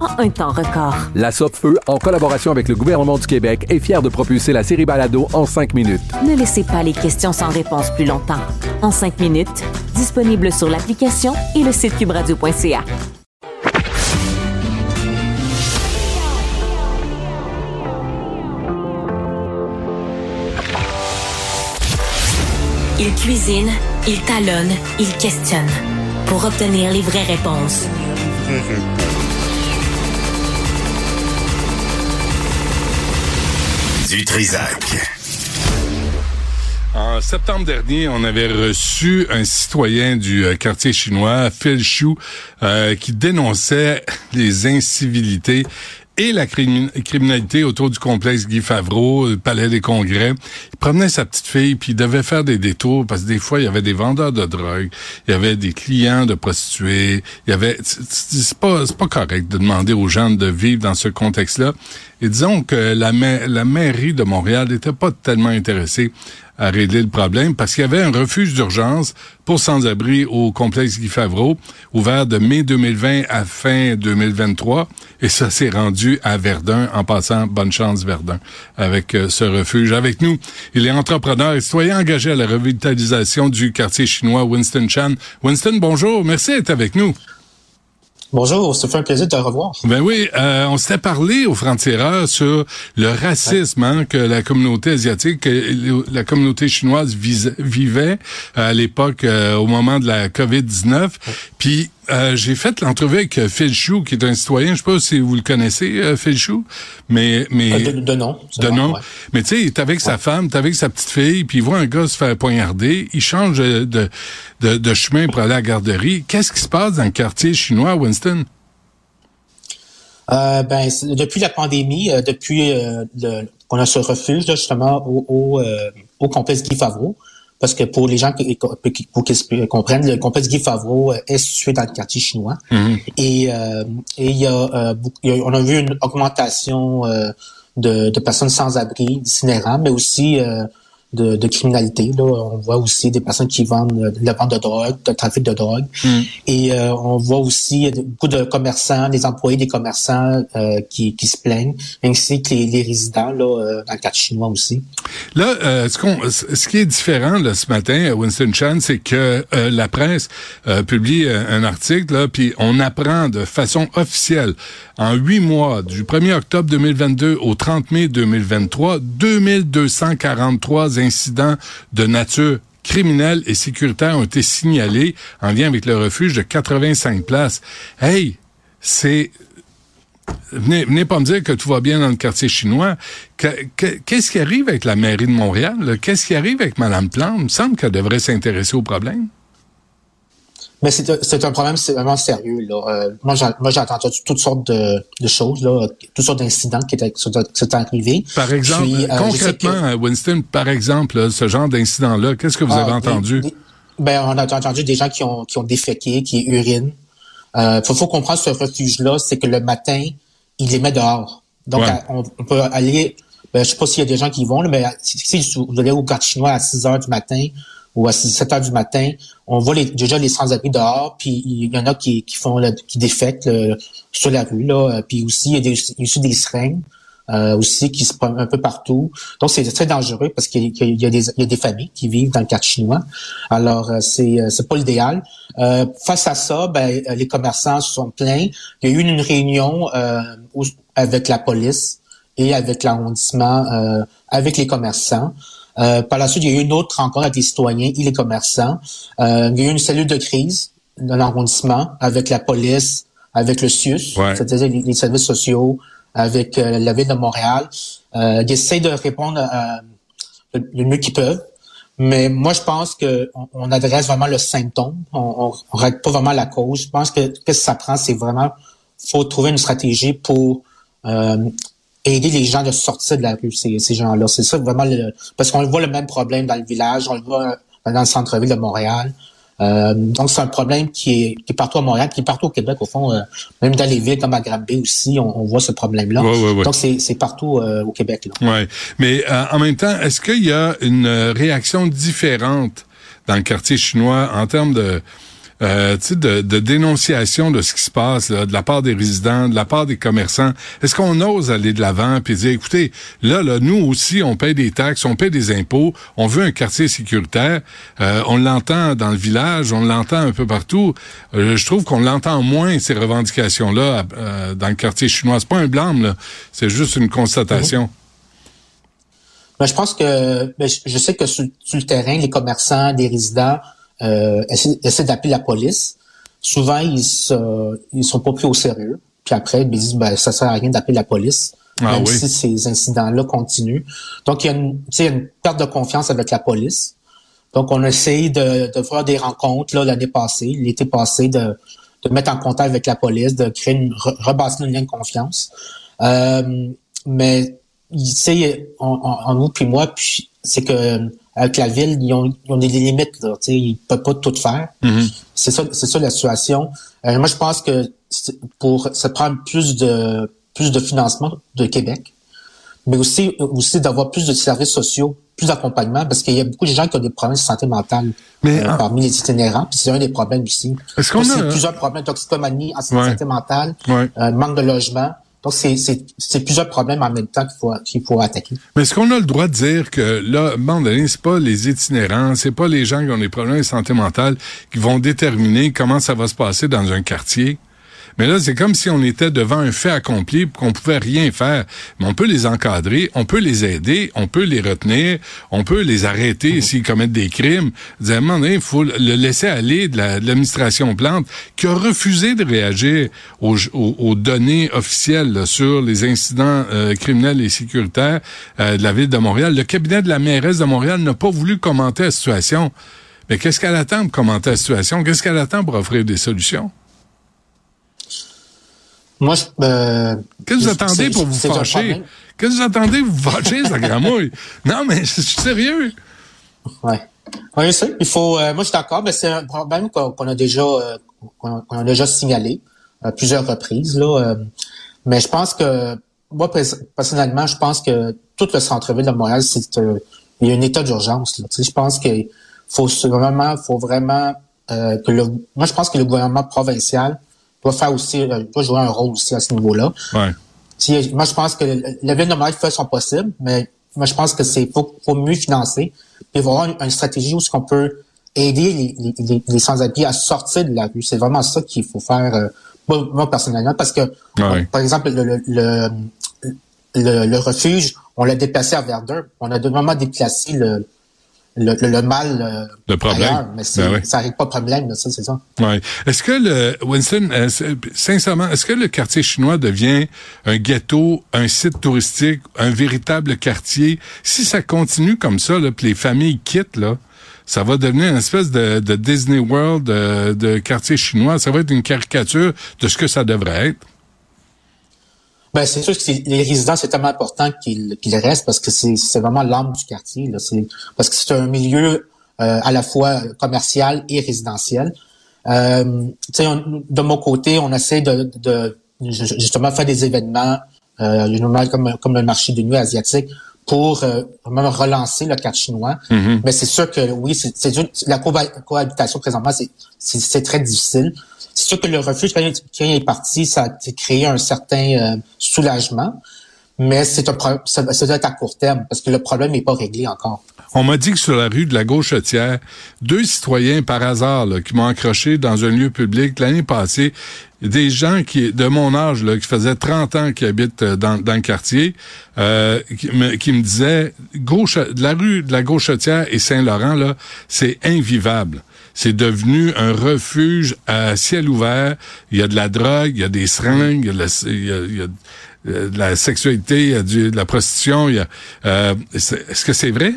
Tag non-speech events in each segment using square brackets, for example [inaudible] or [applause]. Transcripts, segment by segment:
en un temps record. La Feu, en collaboration avec le gouvernement du Québec, est fière de propulser la série Balado en cinq minutes. Ne laissez pas les questions sans réponse plus longtemps. En cinq minutes, disponible sur l'application et le site cubradio.ca. Il cuisine, il talonne, il questionne pour obtenir les vraies réponses. [laughs] En septembre dernier, on avait reçu un citoyen du euh, quartier chinois, Phil Chou, euh, qui dénonçait les incivilités et la criminalité autour du complexe Guy Favreau, le palais des congrès. Il promenait sa petite fille, puis il devait faire des détours parce que des fois, il y avait des vendeurs de drogue, il y avait des clients de prostituées, il y avait... C'est pas, pas correct de demander aux gens de vivre dans ce contexte-là. Et disons que la, mairie de Montréal n'était pas tellement intéressée à régler le problème parce qu'il y avait un refuge d'urgence pour sans-abri au complexe Guy Favreau, ouvert de mai 2020 à fin 2023. Et ça s'est rendu à Verdun en passant bonne chance Verdun avec euh, ce refuge. Avec nous, il est entrepreneur et citoyen engagé à la revitalisation du quartier chinois Winston Chan. Winston, bonjour. Merci d'être avec nous. Bonjour, ça fait un plaisir de te revoir. Ben oui, euh, on s'était parlé au frontières sur le racisme hein, que la communauté asiatique, la communauté chinoise vivait à l'époque, euh, au moment de la COVID-19. Puis euh, j'ai fait l'entrevue avec Phil Chou, qui est un citoyen. Je sais pas si vous le connaissez, Phil Chou, mais mais de, de, nom. De nom. Mais tu sais, il est avec sa femme, il est avec sa petite fille, puis il voit un gars se faire poignarder. Il change de, de, de chemin pour aller à la garderie. Qu'est-ce qui se passe dans le quartier chinois, Winston? Euh, ben, depuis la pandémie, euh, depuis euh, qu'on a ce refuge justement au, au, euh, au complexe Guy Favreau, parce que pour les gens qui, pour qu'ils comprennent, le complexe Guy Favreau est situé dans le quartier chinois. Mm-hmm. Et, et il, y a, on a vu une augmentation de, de, personnes sans abri, d'itinérants, mais aussi de, de, criminalité. Là. On voit aussi des personnes qui vendent de la vente de drogue, de trafic de drogue. Hmm. Et euh, on voit aussi beaucoup de commerçants, des employés des commerçants euh, qui, qui se plaignent, ainsi que les, les résidents là, euh, dans le cadre chinois aussi. Là, ce, qu'on, ce qui est différent là, ce matin, Winston Chan, c'est que la presse publie un article, là, puis on apprend de façon officielle, en huit mois, du 1er octobre 2022 au 30 mai 2023, 2243 incidents de nature criminelle et sécuritaire ont été signalés en lien avec le refuge de 85 places. Hey, c'est Venez, venez pas me dire que tout va bien dans le quartier chinois. Qu'est-ce qui arrive avec la mairie de Montréal? Qu'est-ce qui arrive avec Mme Plante? Il me semble qu'elle devrait s'intéresser au problème. Mais c'est un problème c'est vraiment sérieux. Là. Euh, moi, j'ai entendu toutes sortes de, de, choses, là, toutes sortes d'incidents qui étaient, sont arrivés. Par exemple, euh, concrètement, Winston, par exemple, ce genre d'incident-là, qu'est-ce que vous avez ah, entendu? ben, on a entendu des gens qui ont, qui ont déféqué, qui urinent. Euh, faut, faut comprendre ce refuge-là, c'est que le matin, il les met dehors. Donc, on, peut aller, ben, je sais pas s'il y a des gens qui vont, mais si, vous allez au garde chinois à 6 heures du matin, ou à 7 heures du matin, on voit les, déjà les sans-abri dehors, puis il y en a qui, qui font qui défectent sur la rue là, puis aussi il y a, des, aussi des seringues euh, aussi qui se prennent un peu partout. Donc c'est très dangereux parce qu'il y, a des il y a des familles qui vivent dans le quartier chinois. Alors euh, c'est euh, c'est pas l'idéal. Euh, face à ça, ben les commerçants se sont plaints. Il y a eu une réunion avec la police et avec l'arrondissement, euh, avec les commerçants. Euh, par la suite, il y a eu une autre rencontre avec les citoyens et les commerçants. Euh, il y a eu une cellule de crise dans l'arrondissement avec la police, avec le CIUS, Ouais. c'est-à-dire les, les services sociaux, avec euh, la ville de Montréal. Euh, ils essayent de répondre le, mieux qu'ils peuvent. Mais moi, je pense que on, on adresse vraiment le symptôme. On ne règle pas vraiment la cause. Je pense que ce que ça prend, c'est vraiment faut trouver une stratégie pour euh, aider les gens de sortir de la rue, ces, ces gens-là. C'est ça vraiment le, parce qu'on voit le même problème dans le village, on le voit euh, dans le centre-ville de Montréal. Euh, donc, c'est un problème qui est, qui est partout à Montréal, qui est partout au Québec, au fond. euh, même dans les villes comme à Granby aussi, on, on voit ce problème-là. Ouais, ouais, ouais. Donc, c'est c'est partout euh, au Québec. Là. Ouais. Mais euh, en même temps, est-ce qu'il y a une réaction différente dans le quartier chinois en termes de euh, de, dénonciation de ce qui se passe de la part des résidents, de la part des commerçants. Est-ce qu'on ose aller de l'avant puis dire, écoutez, là, là, nous aussi, on paye des taxes, on paye des impôts, on veut un quartier sécuritaire. Euh, on l'entend dans le village, on l'entend un peu partout. Euh, je trouve qu'on l'entend moins ces revendications-là dans le quartier chinois. C'est pas un blâme. C'est juste une constatation. Ben, je pense que ben, je sais que sur le terrain, les commerçants, les résidents euh, essaient, essaient d'appeler la police. Souvent, ils se, ils sont pas pris au sérieux. Puis après, ils disent ben ça sert à rien d'appeler la police, Ah même oui. si ces incidents-là continuent. Donc il y a une, tu sais, une perte de confiance avec la police. Donc on essaye de, de faire des rencontres là l'année passée, l'été passé, de, de mettre en contact avec la police, de créer une re- rebâtir une lien de confiance. Euh, mais tu sais, en, en, en nous puis moi, puis c'est que avec la ville, ils ont, ils ont des limites là. Ils peuvent pas tout faire. C'est ça, c'est ça la situation. Euh, moi, je pense que pour ça prend plus de plus de financement de Québec, mais aussi aussi d'avoir plus de services sociaux, plus d'accompagnement, parce qu'il y a beaucoup de gens qui ont des problèmes de santé mentale Mais, euh, parmi les itinérants. C'est un des problèmes aussi. Est-ce qu'on a- plusieurs problèmes, toxicomanie, Ouais. santé mentale, Ouais. euh, manque de logement. Donc c'est plusieurs problèmes en même temps qu'il faut qu'il faut attaquer. Mais est-ce qu'on a le droit de dire que là, donné, c'est pas les itinérants, c'est pas les gens qui ont des problèmes de santé mentale qui vont déterminer comment ça va se passer dans un quartier? Mais là, c'est comme si on était devant un fait accompli, qu'on pouvait rien faire. Mais on peut les encadrer, on peut les aider, on peut les retenir, on peut les arrêter s'ils commettent des crimes. Il faut le laisser aller de la- de l'administration Plante, qui a refusé de réagir aux, aux- aux données officielles là, sur les incidents euh, criminels et sécuritaires euh, de la ville de Montréal. Le cabinet de la mairesse de Montréal n'a pas voulu commenter la situation. Mais qu'est-ce qu'elle attend pour commenter la situation? Qu'est-ce qu'elle attend pour offrir des solutions? Moi, je, euh, Qu'est-ce que vous attendez pour vous fâcher? Qu'est-ce que vous attendez pour vous fâcher, ça gramouille? [laughs] Non, mais je suis sérieux. Ouais. Oui, je sais. Il faut. euh, moi, je suis d'accord, mais c'est un problème qu'on a déjà euh, qu'on a déjà signalé à plusieurs reprises là. euh, mais je pense que moi pers- personnellement, je pense que tout le centre-ville de Montréal, c'est euh, il y a un état d'urgence. je pense qu'il faut vraiment, faut vraiment euh, que le. Moi, je pense que le gouvernement provincial doit faire aussi, euh, doit jouer un rôle aussi à ce niveau-là. Ouais. Si- moi, je pense que le- la ville de Montréal fait son possible, mais moi, je pense que c'est faut, faut mieux financer. Puis avoir une, une stratégie où ce qu'on peut aider les, les, les, les sans-abri à sortir de la rue. C'est vraiment ça qu'il faut faire, euh, moi, moi, personnellement, parce que, Ouais. par exemple, le, le, le, le- le refuge, on l'a déplacé à Verdun. On a vraiment déplacé le, le, le, le mal euh, Le problème. ailleurs, mais c'est- Ben ouais. ça n'arrive pas de problème, là, ça, c'est ça. Ouais. Est-ce que le Winston, euh, sincèrement, est-ce que le quartier chinois devient un ghetto, un site touristique, un véritable quartier? Si ça continue comme ça, là, puis les familles quittent là, ça va devenir une espèce de, de Disney World de, de quartier chinois. Ça va être une caricature de ce que ça devrait être. Ben, c'est sûr que les résidents, c'est tellement important qu'ils qu'ils restent parce que c'est c'est vraiment l'âme du quartier. Là. C'est- Parce que c'est un milieu euh, à la fois commercial et résidentiel. Euh, tu sais, on- de mon côté, on essaie de, de ju- justement faire des événements euh, comme, comme le marché de nuit asiatique pour euh, vraiment relancer le quartier chinois. Mais c'est sûr que oui, c'est la coha- cohabitation présentement, c'est très difficile. C'est sûr que le refuge, quand est parti, ça a créé un certain euh, soulagement. mais c'est un ça, doit être à court terme parce que le problème n'est pas réglé encore. On m'a dit que sur la rue de la Gauchetière, deux citoyens par hasard là, qui m'ont accroché dans un lieu public l'année passée, des gens qui de mon âge là, qui faisaient 30 ans qui habitent euh, dans, dans le quartier, euh, qui, me, qui me disaient gauche la rue de la Gauchetière et Saint-Laurent là, c'est invivable. C'est devenu un refuge à ciel ouvert. Il y a de la drogue, il y a des seringues, il y a de la, sexualité, il y a de la prostitution. Il y a, euh, est-ce que c'est vrai?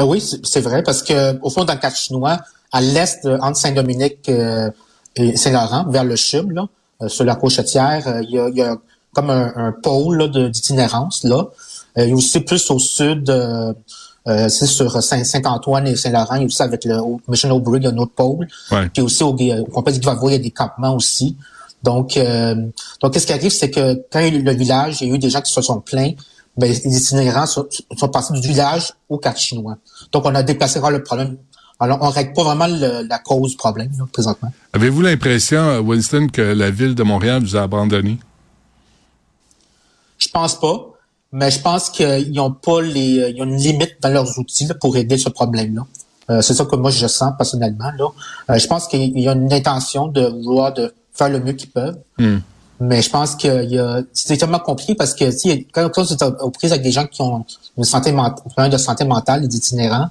Euh, oui, c'est vrai, parce que au fond, dans le cadre chinois, à l'est, euh, entre Saint-Dominique euh, et Saint-Laurent, vers le Chub, là, sur la Cochetière, il il y a comme un, un pôle d'itinérance là. il y a aussi plus au sud, c'est sur Saint-Antoine et Saint-Laurent, aussi avec le Mission O'Brien, il y a un autre pôle. Ouais. Puis aussi au, au complexe de il y a des campements aussi. Donc, euh, donc qu'est-ce qui arrive, c'est que quand il y a eu le village, il y a eu des gens qui se sont plaints ben, les itinérants sont, sont, passés du village au cadre chinois. Donc, on a déplacé le problème. Alors, on règle pas vraiment le, la cause du problème, là, présentement. Avez-vous l'impression, Winston, que la ville de Montréal vous a abandonné? Je pense pas, mais je pense qu'ils n'ont pas les, ils ont une limite dans leurs outils là, pour aider ce problème-là. Euh, c'est ça que moi je sens personnellement. Là. Euh, je pense qu'il y a une intention de vouloir de faire le mieux qu'ils peuvent. Mm. Mais je pense que c'est tellement compliqué parce que si, quand, quand tu es aux prises avec des gens qui ont une santé mentale, de santé mentale, des itinérants,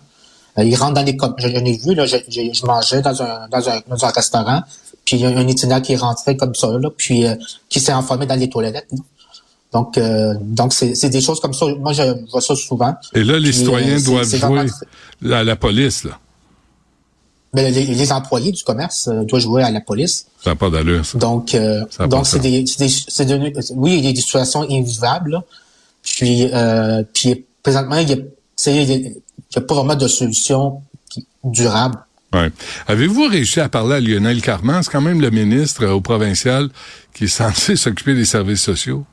euh, ils rentrent dans les je, je l'ai vu, là, je, je, je, mangeais dans un, dans un, dans un restaurant, puis il y a un itinérant qui est rentré comme ça, là, puis euh, qui s'est enfermé dans les toilettes. Là. Donc, euh, donc c'est des choses comme ça. Moi, je vois ça souvent. Et là, les puis, citoyens euh, doivent jouer vraiment... à la police, là. Mais les, les, employés du commerce euh, doivent jouer à la police. Ça n'a pas d'allure, ça. Donc, euh, donc c'est des, des, des, oui, il y a des situations invivables. Là. Puis, euh, puis présentement, il y a, il y a pas vraiment de solution durable. Ouais. Avez-vous réussi à parler à Lionel Carman? C'est quand même le ministre au provincial qui est censé [laughs] s'occuper des services sociaux.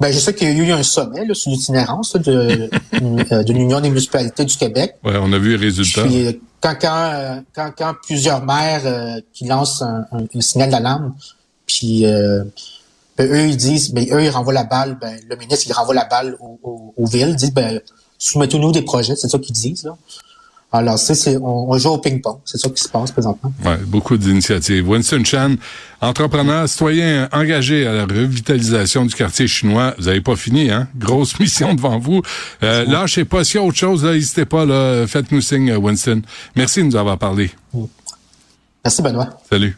Ben, je sais qu'il y a eu un sommet là, sur l'itinérance de, [laughs] de l'Union des municipalités du Québec. Ouais, on a vu les résultats. Puis, quand, quand, quand, quand plusieurs maires euh, qui lancent un, un, un signal d'alarme, puis euh, ben, eux, ils disent, ben, eux, ils renvoient la balle, ben, le ministre, il renvoie la balle aux, aux, aux villes, dit, ben, soumettez-nous des projets, c'est ça qu'ils disent, là. Alors, c'est, on, on joue au ping-pong. C'est ça qui se passe présentement. Ouais, beaucoup d'initiatives. Winston Chan, entrepreneur, citoyen engagé à la revitalisation du quartier chinois. Vous n'avez pas fini, hein? Grosse [laughs] mission devant vous. Euh, là, je sais pas s'il y a autre chose, n'hésitez pas, là, faites-nous signe, Winston. Merci de nous avoir parlé. Merci, Benoît. Salut.